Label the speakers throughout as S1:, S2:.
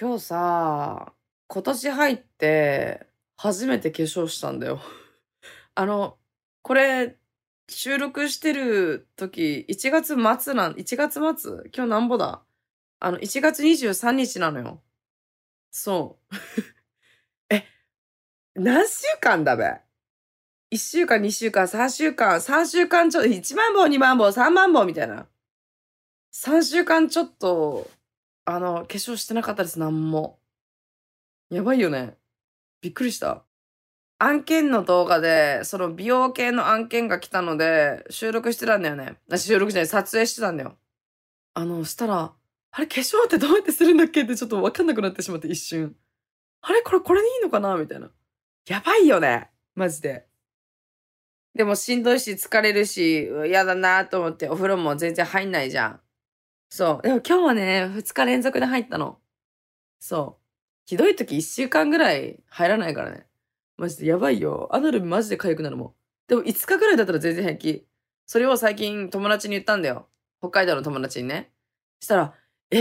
S1: 今日さ、今年入って初めて化粧したんだよ。あの、これ収録してる時、1月末なん、1月末？今日なんぼだ？あの、1月23日なのよ。そう。え、何週間だべ ?1 週間、2週間、3週間、3週間ちょっと、1万本、2万本、3万本みたいな。3週間ちょっと、あの、化粧してなかったです、なんも。やばいよね。びっくりした。案件の動画で、その美容系の案件が来たので、収録してたんだよね。収録じゃない、撮影してたんだよ。あの、したら、あれ、化粧ってどうやってするんだっけ？ってちょっとわかんなくなってしまって、一瞬。あれこれ、これでいいのかな？みたいな。やばいよね。マジで。でもしんどいし疲れるし、嫌だなと思ってお風呂も全然入んないじゃん。そう。でも今日はね、2日連続で入ったの。そう。ひどい時1週間ぐらい入らないからね。マジでやばいよ。アナルマジで痒くなるもん。でも5日ぐらいだったら全然平気。それを最近友達に言ったんだよ。北海道の友達にね。したら、え、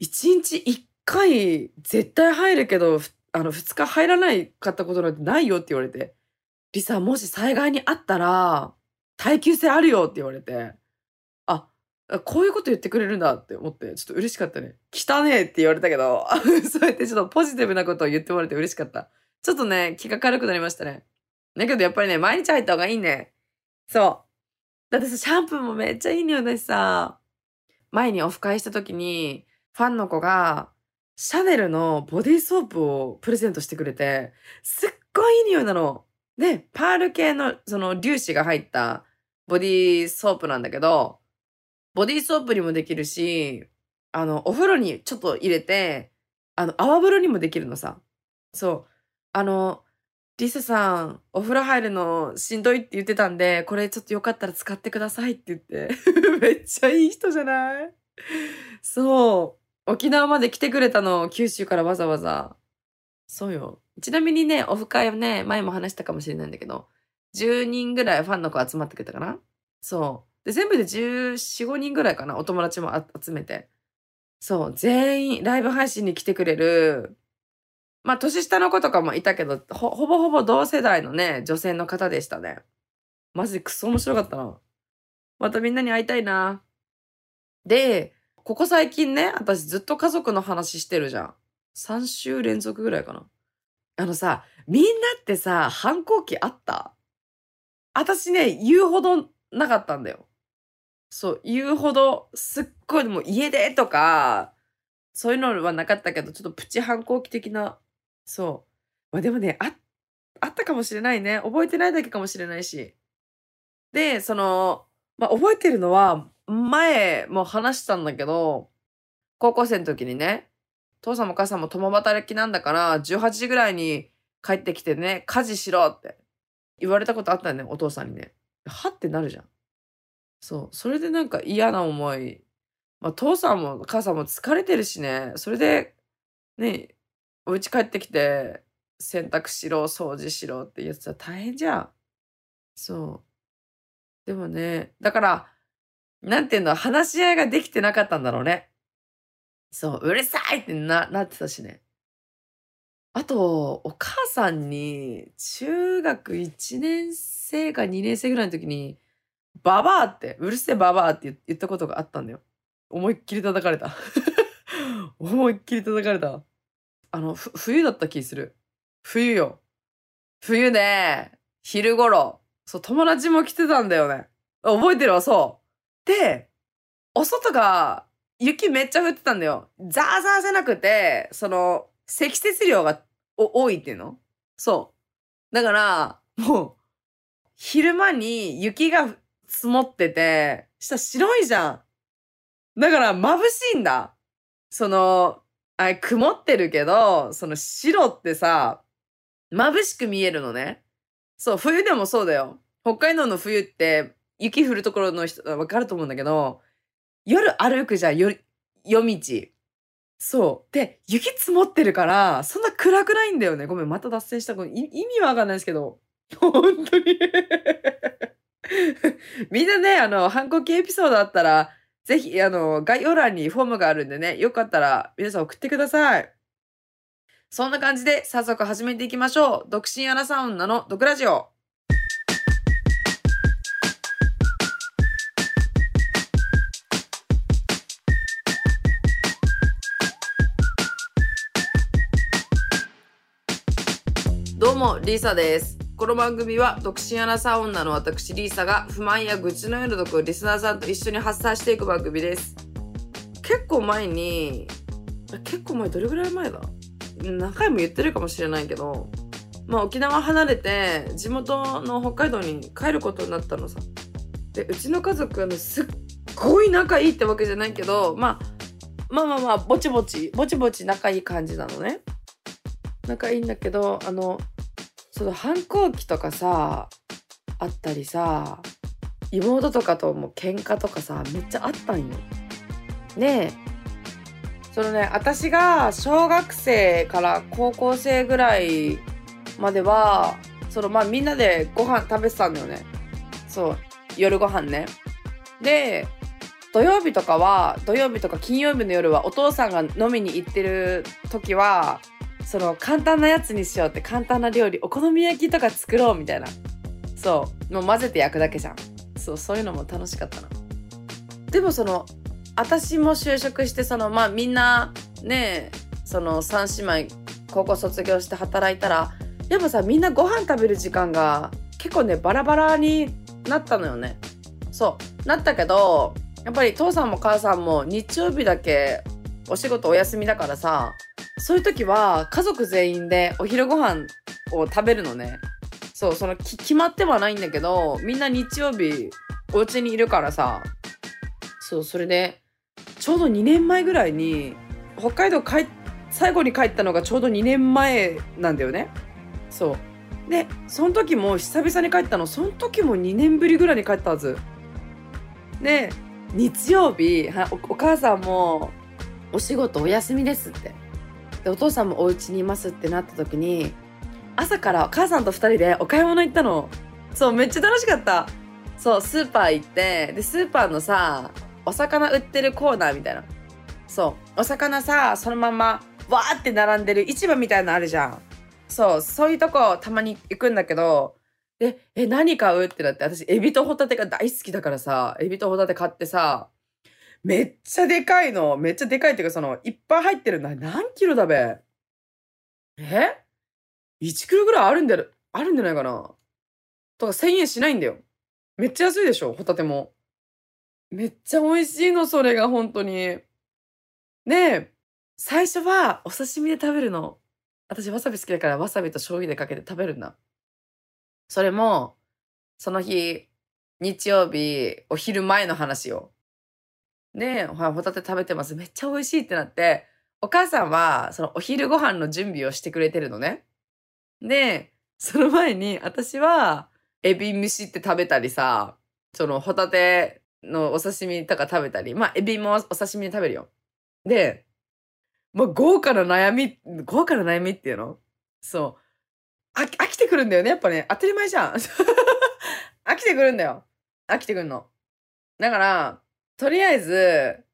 S1: 1日1回絶対入るけど、あの、2日入らないかったことなんてないよって言われて。リサ、もし災害にあったら、耐久性あるよって言われて。こういうこと言ってくれるんだって思って、ちょっと嬉しかったね。汚ねえって言われたけど、そうやってちょっとポジティブなことを言ってもらえて嬉しかった。ちょっとね、気が軽くなりましたね。だけどやっぱりね、毎日入った方がいいね。そう。だってさ、シャンプーもめっちゃいい匂いだしさ、前にオフ会した時に、ファンの子が、シャネルのボディーソープをプレゼントしてくれて、すっごいいい匂いなの。で、パール系のその粒子が入ったボディーソープなんだけど、ボディーソープにもできるし、あの、お風呂にちょっと入れて、あの、泡風呂にもできるのさ。そう。あの、リサさん、お風呂入るのしんどいって言ってたんで、これちょっとよかったら使ってくださいって言って。めっちゃいい人じゃない？そう。沖縄まで来てくれたの、九州からわざわざ。そうよ。ちなみにね、オフ会はね、前も話したかもしれないんだけど、10人ぐらいファンの子集まってくれたかな？そう。で、全部で14、5人ぐらいかな、お友達も集めて。そう、全員ライブ配信に来てくれる、まあ、年下の子とかもいたけど、ほ、ほぼほぼ同世代のね、女性の方でしたね。マジクソ面白かったな。またみんなに会いたいな。で、ここ最近ね、私ずっと家族の話してるじゃん。3週連続ぐらいかな。あのさ、みんなってさ、反抗期あった？私ね、言うほどなかったんだよ。そう、言うほど、すっごいもう家でとか、そういうのはなかったけど、ちょっとプチ反抗期的な、そう。まあでもね、あ、あったかもしれないね。覚えてないだけかもしれないし。で、その、まあ覚えてるのは、前も話したんだけど、高校生の時にね、父さんも母さんも共働きなんだから、18時ぐらいに帰ってきてね、家事しろって言われたことあったよね、お父さんにね。はってなるじゃん。そう。それでなんか嫌な思い。まあ、父さんも母さんも疲れてるしね。それで、ね、お家帰ってきて、洗濯しろ、掃除しろって言ってたら大変じゃん。そう。でもね、だから、なんていうの、話し合いができてなかったんだろうね。そう、うるさいってな、なってたしね。あと、お母さんに、中学1年生か2年生ぐらいの時に、ババアって、うるせえババアって言ったことがあったんだよ。思いっきり叩かれた。思いっきり叩かれた。あの、冬だった気する。冬よ。冬で、昼頃、そう、友達も来てたんだよね。覚えてるわ、そう。で、お外が、雪めっちゃ降ってたんだよ。ザーザーじゃなくて、その、積雪量が多いっていうの？そう。だから、もう、昼間に雪が積もってて、下白いじゃん。だから眩しいんだ。その、あれ曇ってるけど、その白ってさ、眩しく見えるのね。そう、冬でもそうだよ。北海道の冬って雪降るところの人わかると思うんだけど、夜歩くじゃん、夜、夜道。そう。で、雪積もってるから、そんな暗くないんだよね。ごめん、また脱線した。意味わかんないですけど。本当に みんなね、あの、反抗期エピソードあったら、ぜひ、あの、概要欄にフォームがあるんでね、よかったら皆さん送ってください。そんな感じで早速始めていきましょう。独身アナサウンナの毒ラジオ。どうも、リーサです。この番組は独身アナサウンナの私リーサが不満や愚痴のような毒をリスナーさんと一緒に発散していく番組です。結構前に、結構前どれぐらい前だ何回も言ってるかもしれないけど、まあ沖縄離れて地元の北海道に帰ることになったのさ。で、うちの家族あのすっごい仲いいってわけじゃないけど、まあ、まあまあまあ、ぼちぼち、ぼちぼち仲いい感じなのね。仲いいんだけど、あの、その反抗期とかさ、あったりさ、妹とかとも喧嘩とかさ、めっちゃあったんよ。で、そのね、私が小学生から高校生ぐらいまでは、そのまあみんなでご飯食べてたんだよね。そう、夜ご飯ね。で、土曜日とかは、土曜日とか金曜日の夜はお父さんが飲みに行ってる時は、その簡単なやつにしようって簡単な料理、お好み焼きとか作ろうみたいな。そう、もう混ぜて焼くだけじゃん。そう、そういうのも楽しかったな。でもその、私も就職して、その、まあみんな、ねその三姉妹、高校卒業して働いたら、やっぱさ、みんなご飯食べる時間が結構ね、バラバラになったのよね。そう、なったけど、やっぱり父さんも母さんも日曜日だけお仕事お休みだからさ、そういう時は家族全員でお昼ご飯を食べるのね。そう、その決まってはないんだけど、みんな日曜日お家にいるからさ、そう、それで、ちょうど2年前ぐらいに、北海道帰、最後に帰ったのがちょうど2年前なんだよね。そう。で、その時も久々に帰ったの、その時も2年ぶりぐらいに帰ったはず。で、日曜日、おお母さんも、お仕事お休みですって。で、お父さんもお家にいますってなった時に、朝からお母さんと二人でお買い物行ったの。そう、めっちゃ楽しかった。そう、スーパー行って、で、スーパーのさ、お魚売ってるコーナーみたいな。そう、お魚さ、そのまま、わーって並んでる市場みたいなのあるじゃん。そう、そういうとこたまに行くんだけど、で、え、何買う？ってなって、私、エビとホタテが大好きだからさ、エビとホタテ買ってさ、めっちゃでかいの。めっちゃでかいっていうか、その、いっぱい入ってるな。何キロだべ？え ?1 キロぐらいあるんだよ、あるんじゃないかなとか1000円しないんだよ。めっちゃ安いでしょ？ホタテも。めっちゃ美味しいの、それが、本当に。で、最初はお刺身で食べるの。私わさび好きだからわさびと醤油でかけて食べるんだ。それも、その日、日曜日、お昼前の話よ。で、ほらホタテ食べてます。めっちゃ美味しいってなって、お母さんは、そのお昼ご飯の準備をしてくれてるのね。で、その前に、私は、エビ蒸しって食べたりさ、そのホタテのお刺身とか食べたり、まあ、エビもお刺身で食べるよ。で、もう豪華な悩み、豪華な悩みっていうの？そう。飽き飽きてくるんだよね、やっぱね。当たり前じゃん。飽きてくるんだよ。飽きてくるの。だから、とりあえず、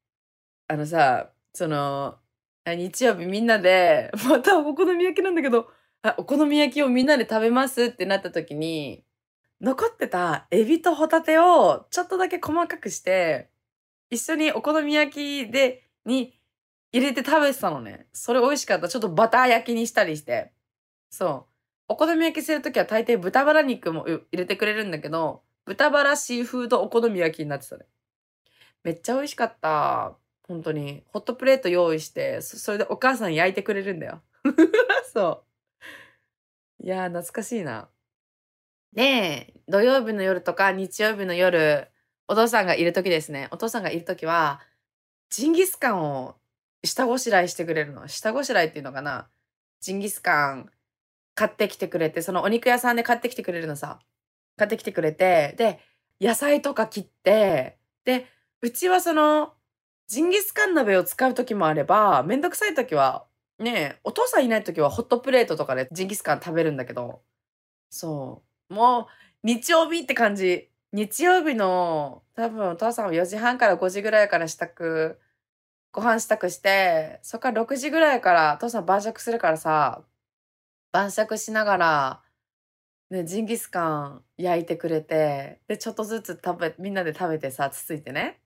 S1: あのさ、その、日曜日みんなで、またお好み焼きなんだけど、あお好み焼きをみんなで食べますってなった時に、残ってたエビとホタテをちょっとだけ細かくして、一緒にお好み焼きで、に入れて食べてたのね。それ美味しかった。ちょっとバター焼きにしたりして。そう。お好み焼きするときは大抵豚バラ肉も入れてくれるんだけど、豚バラシーフードお好み焼きになってたね。めっちゃ美味しかった。本当に。ホットプレート用意して、それでお母さん焼いてくれるんだよ。そう。いやー、懐かしいな。で、土曜日の夜とか日曜日の夜、お父さんがいるときですね。お父さんがいるときは、ジンギスカンを下ごしらえしてくれるの。下ごしらえっていうのかな。ジンギスカン買ってきてくれて、そのお肉屋さんで買ってきてくれるのさ。買ってきてくれて、で、野菜とか切って、で、うちはその、ジンギスカン鍋を使う時もあれば、めんどくさい時は、ねえ、お父さんいない時はホットプレートとかでジンギスカン食べるんだけど、そう。もう、日曜日って感じ。日曜日の、多分お父さんは4時半から5時ぐらいから支度ご飯支度して、そっから6時ぐらいから、父さん晩酌するからさ、晩酌しながら、ね、ジンギスカン焼いてくれて、で、ちょっとずつ食べ、みんなで食べてさ、つついてね。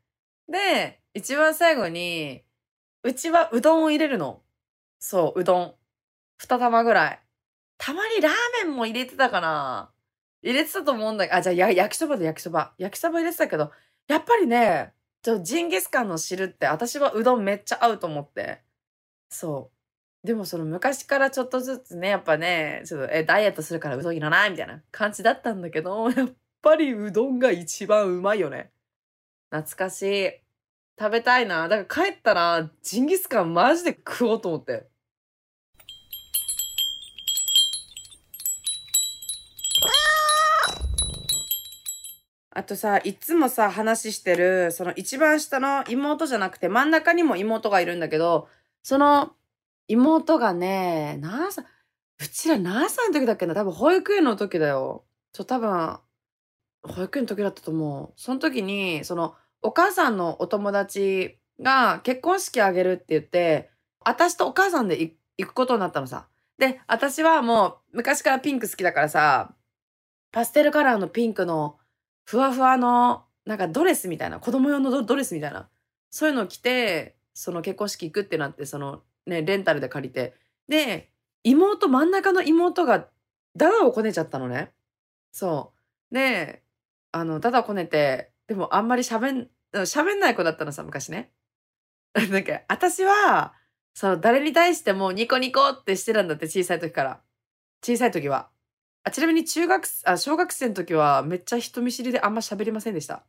S1: で、一番最後に、うちはうどんを入れるの。そう、うどん。二玉ぐらい。たまにラーメンも入れてたかな入れてたと思うんだけど、あ、じゃあ焼きそばで焼きそば。焼きそば入れてたけど、やっぱりね、ちょジンギスカンの汁って私はうどんめっちゃ合うと思って。そう。でもその昔からちょっとずつね、やっぱね、ちょっと、え、ダイエットするからうどんいらないみたいな感じだったんだけど、やっぱりうどんが一番うまいよね。懐かしい。食べたいな。だから帰ったら、ジンギスカンマジで食おうと思って。あとさ、いつもさ、話してる、その一番下の妹じゃなくて真ん中にも妹がいるんだけど、その妹がね、何歳、うちら何歳の時だっけな？多分保育園の時だよ。ちょ、多分、保育園の時だったと思う。その時に、その、お母さんのお友達が結婚式あげるって言って、私とお母さんで行くことになったのさ。で、私はもう昔からピンク好きだからさ、パステルカラーのピンクのふわふわのなんかドレスみたいな、子供用のドドレスみたいな、そういうのを着て、その結婚式行くってなって、そのね、レンタルで借りて。で、妹、真ん中の妹がダダをこねちゃったのね。そう。で、あの、ダダをこねて、でもあんまり喋ん、喋んない子だったのさ、昔ね。なんか、私は、その誰に対してもニコニコってしてたんだって、小さい時から。小さい時は。あちなみに中学、あ、小学生の時はめっちゃ人見知りであんま喋りませんでした。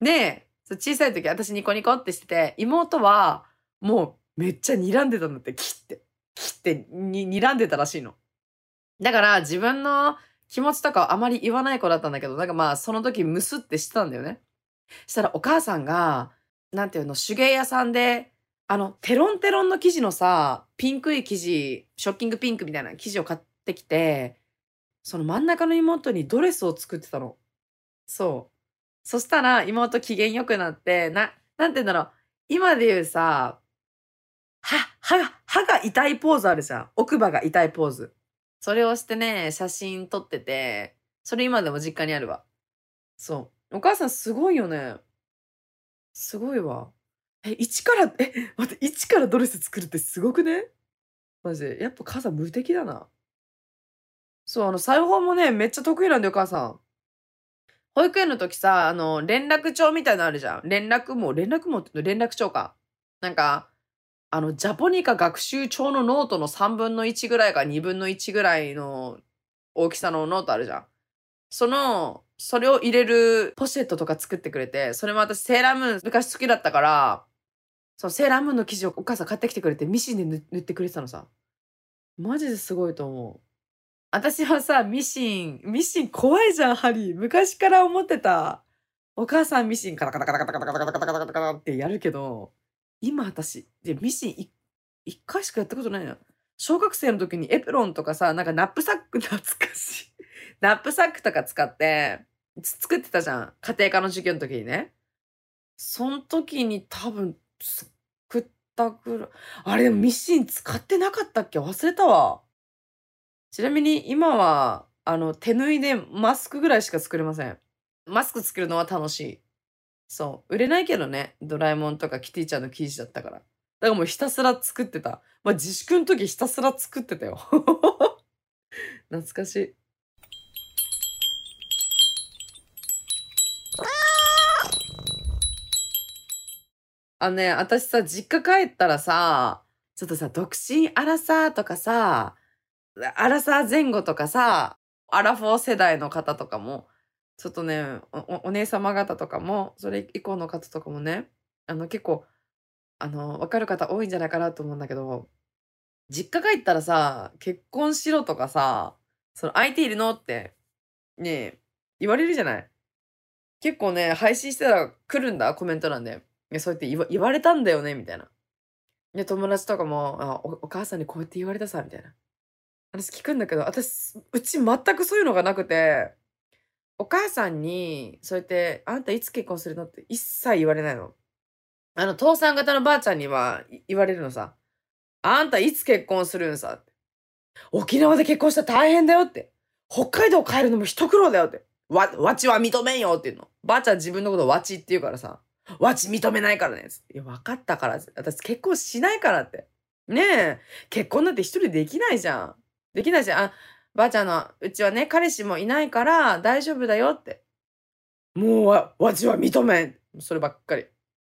S1: で、そ小さい時私ニコニコってしてて、妹はもうめっちゃ睨んでたんだって、切って。切ってに睨んでたらしいの。だから自分の気持ちとかあまり言わない子だったんだけど、なんかまあその時ムスってしてたんだよね。したらお母さんが、なんていうの、手芸屋さんで、あの、テロンテロンの生地のさ、ピンクい生地、ショッキングピンクみたいな生地を買ってきて、その真ん中の妹にドレスを作ってたの。そう。そしたら妹機嫌良くなって、な、なんて言うんだろう。今で言うさ、歯、歯が、歯が痛いポーズあるじゃん。奥歯が痛いポーズ。それをしてね、写真撮ってて、それ今でも実家にあるわ。そう。お母さんすごいよね。すごいわ。え、一から、え、待って、一からドレス作るってすごくね？マジで。やっぱ母さん無敵だな。そう、あの、裁縫もね、めっちゃ得意なんだよ、母さん。保育園の時さ、あの、連絡帳みたいなのあるじゃん。連絡網、連絡網っての？連絡帳か。なんか、あの、ジャポニカ学習帳のノートの3分の1ぐらいか2分の1ぐらいの大きさのノートあるじゃん。その、それを入れるポシェットとか作ってくれて、それも私セーラームーン昔好きだったから、そのセーラームーンの生地をお母さん買ってきてくれてミシンで縫ってくれてたのさ。マジですごいと思う。私はさ、ミシン、ミシン怖いじゃん、針。昔から思ってた。お母さんミシンカタカタカタカタカタカタカタカタカタカタってやるけど、今私、で、ミシンい一回しかやったことないの。小学生の時にエプロンとかさ、なんかナップサック 懐かしい。ナップサックとか使って、作ってたじゃん。家庭科の授業の時にね。その時に多分作ったぐらい。あれでもミシン使ってなかったっけ？忘れたわ。ちなみに今は、あの、手縫いでマスクぐらいしか作れません。マスク作るのは楽しい。そう。売れないけどね。ドラえもんとかキティちゃんの生地だったから。だからもうひたすら作ってた。まあ、自粛の時ひたすら作ってたよ。懐かしい。あね、私さ、実家帰ったらさ、ちょっとさ、独身アラサーとかさ、アラサー前後とかさ、アラフォー世代の方とかも、ちょっとね、おお姉様方とかも、それ以降の方とかもね、あの結構、あの、わかる方多いんじゃないかなと思うんだけど、実家帰ったらさ、結婚しろとかさ、その相手いるのって、ね、言われるじゃない？結構ね、配信してたら来るんだ、コメント欄で。いやそうやって言わ言われたんだよね、みたいな。で、友達とかも、あお、お母さんにこうやって言われたさ、みたいな。話聞くんだけど、私、うち全くそういうのがなくて、お母さんに、そうやって、あんたいつ結婚するの？って一切言われないの。あの、父さん方のばあちゃんには言われるのさ。あんたいつ結婚するんさ？沖縄で結婚したら大変だよって。北海道帰るのも一苦労だよって。わ、わちは認めんよって言うの。ばあちゃん自分のことわちって言うからさ。わち認めないからね。いや、分かったから。私結婚しないからって。ねえ。結婚なんて一人できないじゃん。できないじゃん。あ、ばあちゃんの、うちはね、彼氏もいないから大丈夫だよって。もうわ、わちは認めん。そればっかり。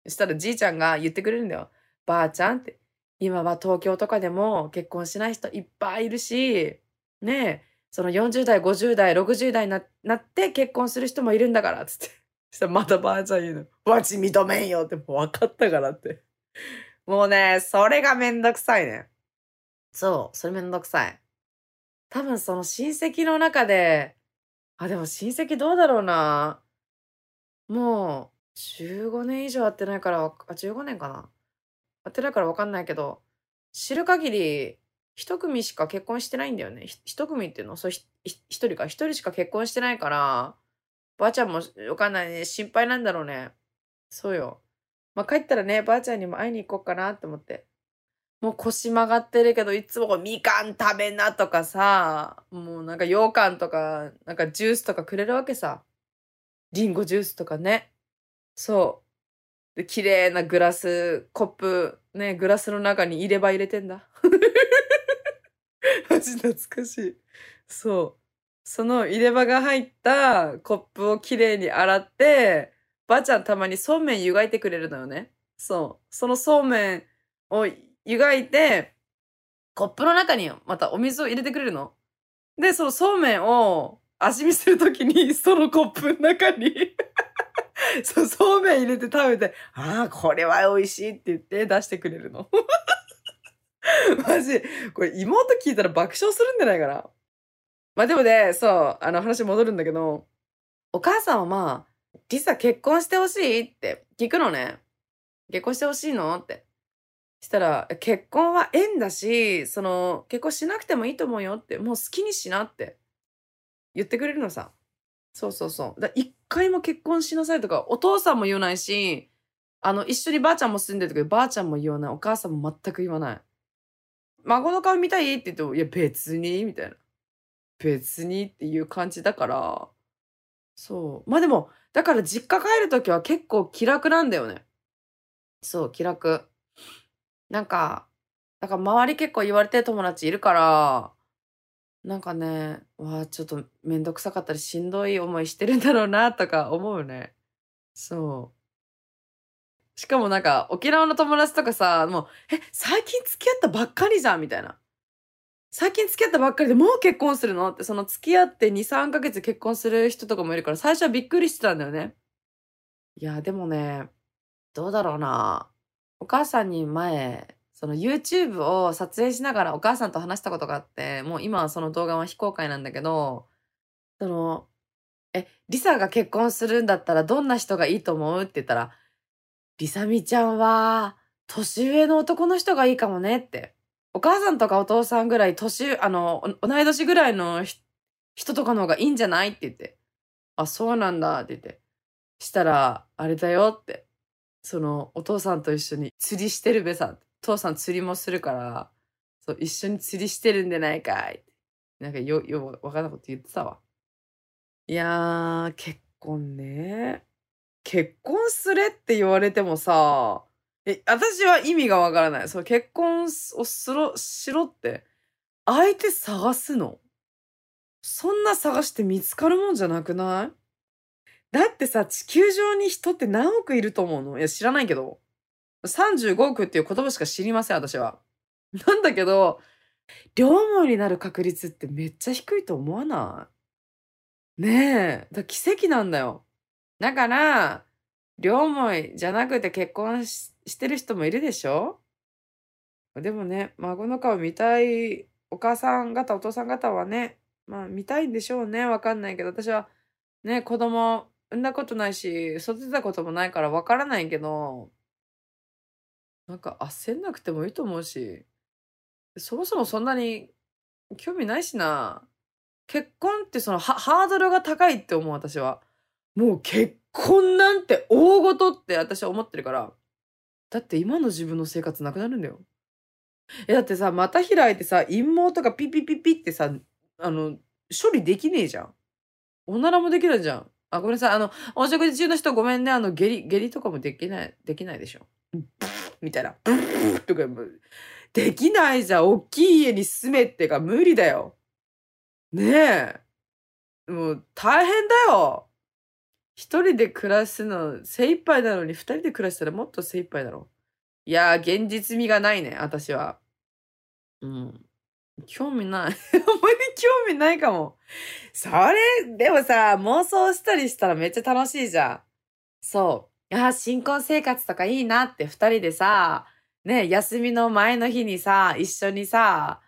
S1: そしたらじいちゃんが言ってくれるんだよ。ばあちゃんって。今は東京とかでも結婚しない人いっぱいいるし、ねえ、その40代、50代、60代にななって結婚する人もいるんだから、つって。そしたらまたばあちゃん言うの。わち認めんよってもう分かったからって。もうね、それがめんどくさいね。そう、それめんどくさい。多分その親戚の中で、あ、でも親戚どうだろうな。もう、15年以上会ってないから、あ、15年かな。会ってないからわかんないけど、知る限り、一組しか結婚してないんだよね。一組っていうの？そう、一人か。一人しか結婚してないから、ばあちゃんもわかんないね。心配なんだろうね。そうよ。まあ、帰ったらね、ばあちゃんにも会いに行こうかなって思って。もう腰曲がってるけど、いつもこうみかん食べなとかさ、もうなんか羊羹とか、なんかジュースとかくれるわけさ。リンゴジュースとかね。そう。で、綺麗なグラス、コップ、ね、グラスの中に入れ歯入れてんだ。マジ懐かしい。そう。その入れ歯が入ったコップをきれいに洗って、ばあちゃんたまにそうめん湯がいてくれるのよね。そう。そのそうめんを湯がいて、コップの中にまたお水を入れてくれるの。で、そのそうめんを味見するときに、そのコップの中に そう、そうめん入れて食べて、ああ、これは美味しいって言って出してくれるの。マジ、これ妹聞いたら爆笑するんじゃないかな。まあでもね、そう、あの話戻るんだけど、お母さんはまあ、リサ結婚してほしいって聞くのね。結婚してほしいのって。したら、結婚は縁だし、その、結婚しなくてもいいと思うよって、もう好きにしなって言ってくれるのさ。そうそうそう。だ一回も結婚しなさいとか、お父さんも言わないし、あの、一緒にばあちゃんも住んでるけど、ばあちゃんも言わない。お母さんも全く言わない。孫の顔見たいって言っても、いや、別に、みたいな。別にっていう感じだから、そう。まあでも、だから実家帰るときは結構気楽なんだよね。そう、気楽。なんか、だから周り結構言われてる友達いるから、なんかね、わあ、ちょっとめんどくさかったりしんどい思いしてるんだろうなとか思うね。そう。しかもなんか沖縄の友達とかさ、もう、え、最近付き合ったばっかりじゃんみたいな。最近付き合ったばっかりでもう結婚するの？ってその付き合って2、3ヶ月結婚する人とかもいるから最初はびっくりしてたんだよね。いや、でもね、どうだろうな。お母さんに前、その YouTube を撮影しながらお母さんと話したことがあって、もう今はその動画は非公開なんだけど、その、え、リサが結婚するんだったらどんな人がいいと思うって言ったら、リサミちゃんは、年上の男の人がいいかもねって。お母さんとかお父さんぐらい年、あの、同い年ぐらいの人とかの方がいいんじゃないって言って。あ、そうなんだって言って。したら、あれだよって。その、お父さんと一緒に釣りしてるべさ。父さん釣りもするから、そう、一緒に釣りしてるんでないかい。なんかよ、よ、わかんなこと言ってたわ。いやー、結婚ね。結婚すれって言われてもさ、え、私は意味がわからない。そう、結婚をすろ、しろって、相手探すのそんな探して見つかるもんじゃなくない？だってさ、地球上に人って何億いると思うの？いや、知らないけど。35億っていう言葉しか知りません、私は。なんだけど、両思いになる確率ってめっちゃ低いと思わない？ねえ。だ奇跡なんだよ。だから、両思いじゃなくて結婚してる人もいるでしょ？でもね、孫の顔見たいお母さん方、お父さん方はね、まあ見たいんでしょうね。わかんないけど、私はね、子供産んだことないし、育てたこともないからわからないけど、なんか焦んなくてもいいと思うし、そもそもそんなに興味ないしな。結婚ってそのハードルが高いって思う私は。もう結婚なんて大事って私は思ってるから。だって今の自分の生活なくなるんだよ。え、だってさ、股開いてさ、陰毛とかピピピピってさ、あの、処理できねえじゃん。おならもできないじゃん。あ、ごめんなさい。あの、お食事中の人ごめんね。あの、下痢、下痢とかもできない、できないでしょ。みたいな。とか、できないじゃん。大きい家に住めってか無理だよ。ねえ。もう大変だよ。一人で暮らすの精一杯なのに二人で暮らしたらもっと精一杯だろ。いやー、現実味がないね、私は。うん。興味ない。あんまり興味ないかも。それ、でもさ、妄想したりしたらめっちゃ楽しいじゃん。そう。あ、新婚生活とかいいなって二人でさ、ね、休みの前の日にさ、一緒にさ、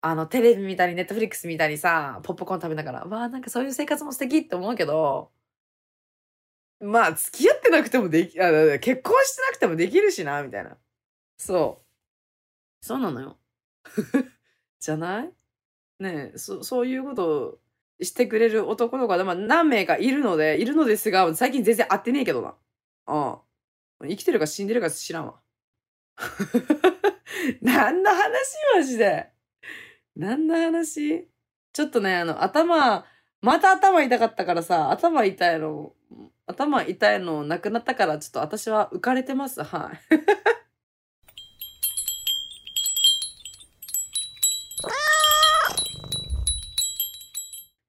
S1: あの、テレビ見たり、ネットフリックス見たりさ、ポップコーン食べながら、わあ、なんかそういう生活も素敵って思うけど、まあ、付き合ってなくてもでき、あ結婚してなくてもできるしな、みたいな。そう。そうなのよ。じゃない？ね、そ、そういうことをしてくれる男の子は、まあ、何名かいるので、いるのですが、最近全然会ってねえけどな。ああ。生きてるか死んでるか知らんわ。何の話マジで？何の話？ちょっとね、あの、頭、また頭痛かったからさ、頭痛いの、頭痛いのなくなったから、ちょっと私は浮かれてます。はい。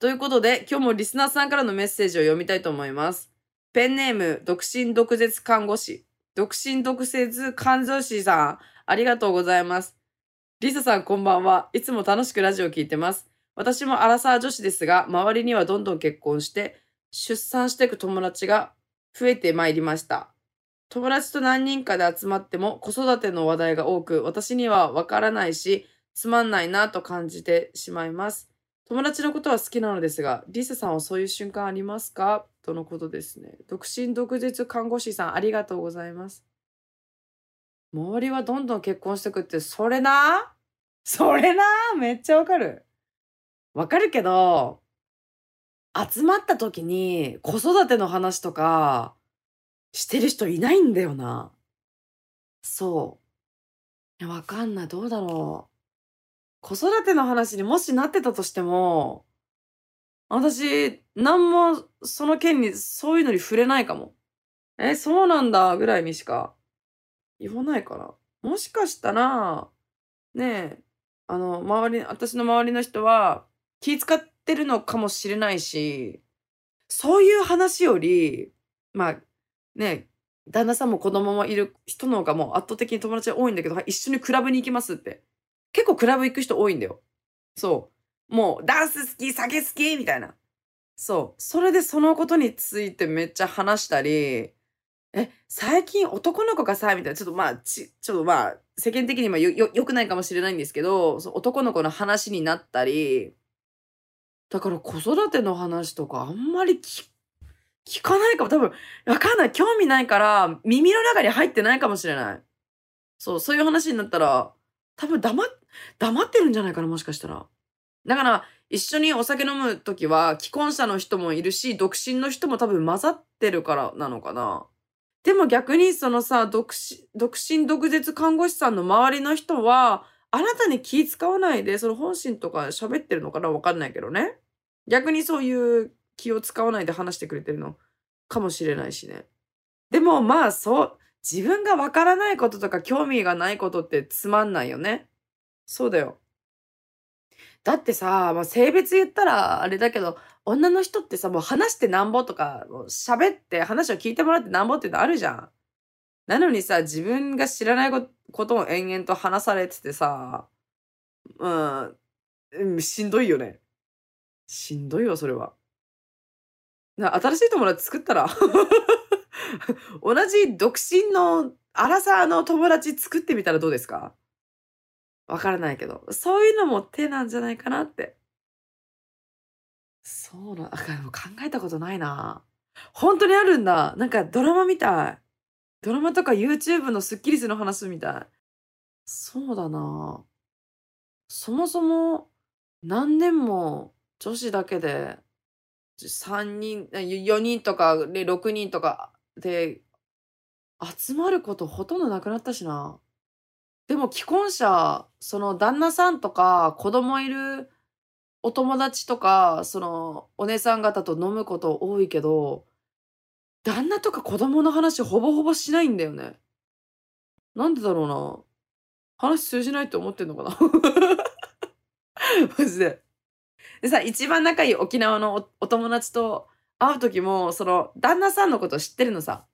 S1: ということで、今日もリスナーさんからのメッセージを読みたいと思います。ペンネーム、独身独絶看護師。独身独絶看護師さん、ありがとうございます。リサさんこんばんは。いつも楽しくラジオを聞いてます。私もアラサー女子ですが、周りにはどんどん結婚して、出産していく友達が増えてまいりました。友達と何人かで集まっても子育ての話題が多く、私にはわからないし、つまんないなと感じてしまいます。友達のことは好きなのですが、リサさんはそういう瞬間ありますか？とのことですね。独身独絶看護師さん、ありがとうございます。周りはどんどん結婚してくって、それな？それな？めっちゃわかる。わかるけど、集まった時に子育ての話とかしてる人いないんだよな。そう。わかんない。どうだろう。子育ての話にもしなってたとしても、私、なんもその件にそういうのに触れないかも。え、そうなんだぐらいにしか言わないから。もしかしたら、ねえ、あの、周り、私の周りの人は気使ってるのかもしれないし、そういう話より、まあ、ねえ旦那さんも子供もいる人の方がもう圧倒的に友達が多いんだけど、一緒にクラブに行きますって結構クラブ行く人多いんだよ。そう。もう、ダンス好き、酒好きみたいな。そう。それでそのことについてめっちゃ話したり、え、最近男の子がさ、みたいな、ちょっとまあ、ち、ちょっとまあ、世間的にもよ、よ、良くないかもしれないんですけど、そ男の子の話になったり、だから子育ての話とかあんまり聞、聞かないかも。多分、わかんない。興味ないから、耳の中に入ってないかもしれない。そう、そういう話になったら、多分黙っ黙ってるんじゃないかな、もしかしたら。だから、一緒にお酒飲むときは、既婚者の人もいるし、独身の人も多分混ざってるからなのかな。でも逆にそのさ、独身、独身独絶看護師さんの周りの人は、あなたに気使わないで、その本心とか喋ってるのかなわかんないけどね。逆にそういう気を使わないで話してくれてるのかもしれないしね。でもまあそう、自分がわからないこととか興味がないことってつまんないよね。そうだよ。だってさ、まあ、性別言ったらあれだけど、女の人ってさ、もう話してなんぼとか、喋って話を聞いてもらってなんぼっていうのあるじゃん。なのにさ、自分が知らないことを延々と話されててさ、うん、しんどいよね。しんどいわ、それは。な新しい友達作ったら？同じ独身のアラサーの友達作ってみたらどうですか？わからないけど、そういうのも手なんじゃないかなって。そうな、あ、でも考えたことないな。本当にあるんだ。なんかドラマみたい。ドラマとか YouTube のスッキリスの話みたい。そうだな。そもそも何年も女子だけで3人、4人とかで6人とかで集まることほとんどなくなったしな。でも既婚者、その旦那さんとか子供いるお友達とか、そのお姉さん方と飲むこと多いけど、旦那とか子供の話ほぼほぼしないんだよね。なんでだろうな。話通じないって思ってんのかな マジで。でさ、一番仲いい沖縄のおお友達と会う時も、その、旦那さんのこと知ってるのさ。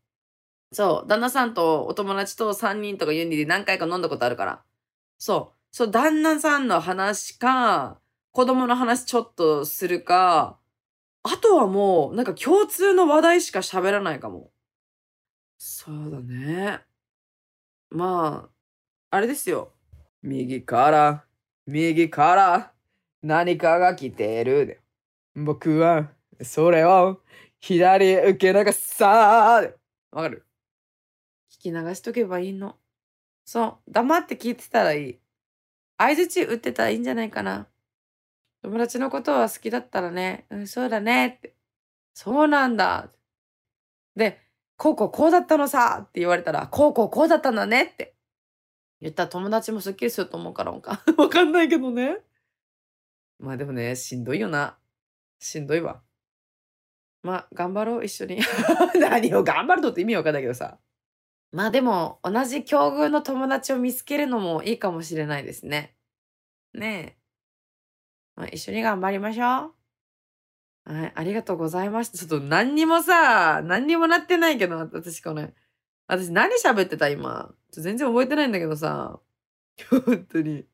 S1: そう、旦那さんとお友達と3人とかユニで何回か飲んだことあるから。そう、そう、旦那さんの話か、子供の話ちょっとするか、あとはもう、なんか共通の話題しか喋らないかも。そうだね。まあ、あれですよ。右から、右から、何かが来てるで。僕は、それを、左へ受け流さーわかる？聞き流しとけばいいの。そう、黙って聞いてたらいい。相づち打ってたらいいんじゃないかな。友達のことは好きだったらね、うん、そうだねって。そうなんだ。で、こうこうこうだったのさって言われたら、こうこうこうだったんだねって言ったら友達もすっきりすると思うから、わかんないけどね。まあでもね、しんどいよな。しんどいわ。まあ、頑張ろう、一緒に。何を頑張るのって意味わかんないけどさ。まあでも、同じ境遇の友達を見つけるのもいいかもしれないですね。ねえ。まあ、一緒に頑張りましょう。はい、ありがとうございました。ちょっと何にもさ、何にもなってないけど、私これ。私何喋ってた？今。全然覚えてないんだけどさ。本当に。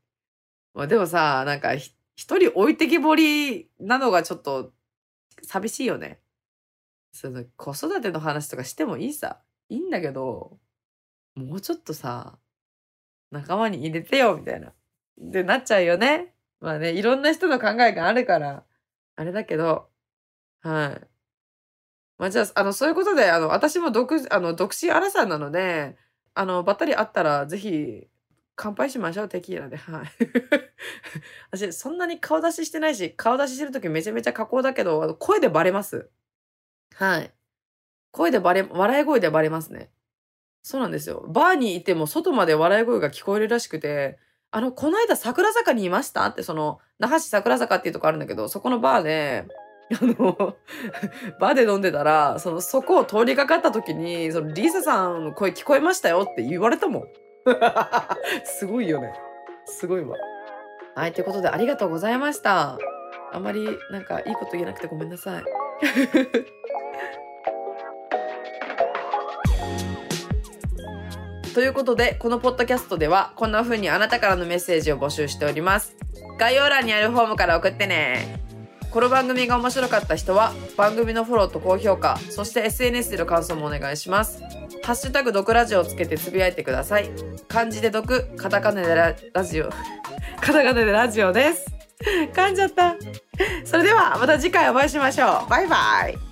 S1: まあでもさ、なんか一人置いてきぼりなのがちょっと寂しいよね。その子育ての話とかしてもいいさ。いいんだけど、もうちょっとさ、仲間に入れてよ、みたいな。で、なっちゃうよね。まあね、いろんな人の考えがあるから、あれだけど、はい。まあ、じゃあ、あの、そういうことで、あの、私も独、あの、独身アラサーなので、あの、ばったり会ったら、ぜひ、乾杯しましょう、テキーラで。はい。私、そんなに顔出ししてないし、顔出ししてるときめちゃめちゃ加工だけど、あの声でバレます。はい。声でバレ、笑い声でバレますね。そうなんですよ。バーにいても外まで笑い声が聞こえるらしくて、あの、この間桜坂にいました？って、その、那覇市桜坂っていうとこあるんだけど、そこのバーで、あの、バーで飲んでたら、その、そこを通りかかった時に、その、リーサさんの声聞こえましたよ？って言われたもん。すごいよね。すごいわ。はい、ということでありがとうございました。あまりなんかいいこと言えなくてごめんなさい。ということで、このポッドキャストではこんな風にあなたからのメッセージを募集しております。概要欄にあるフォームから送ってね。この番組が面白かった人は番組のフォローと高評価、そして SNS での感想もお願いします。ハッシュタグ毒ラジオをつけてつぶやいてください。漢字で毒、カタカナでララジオ。カタカナでラジオです。噛んじゃった。それではまた次回お会いしましょう。バイバイ。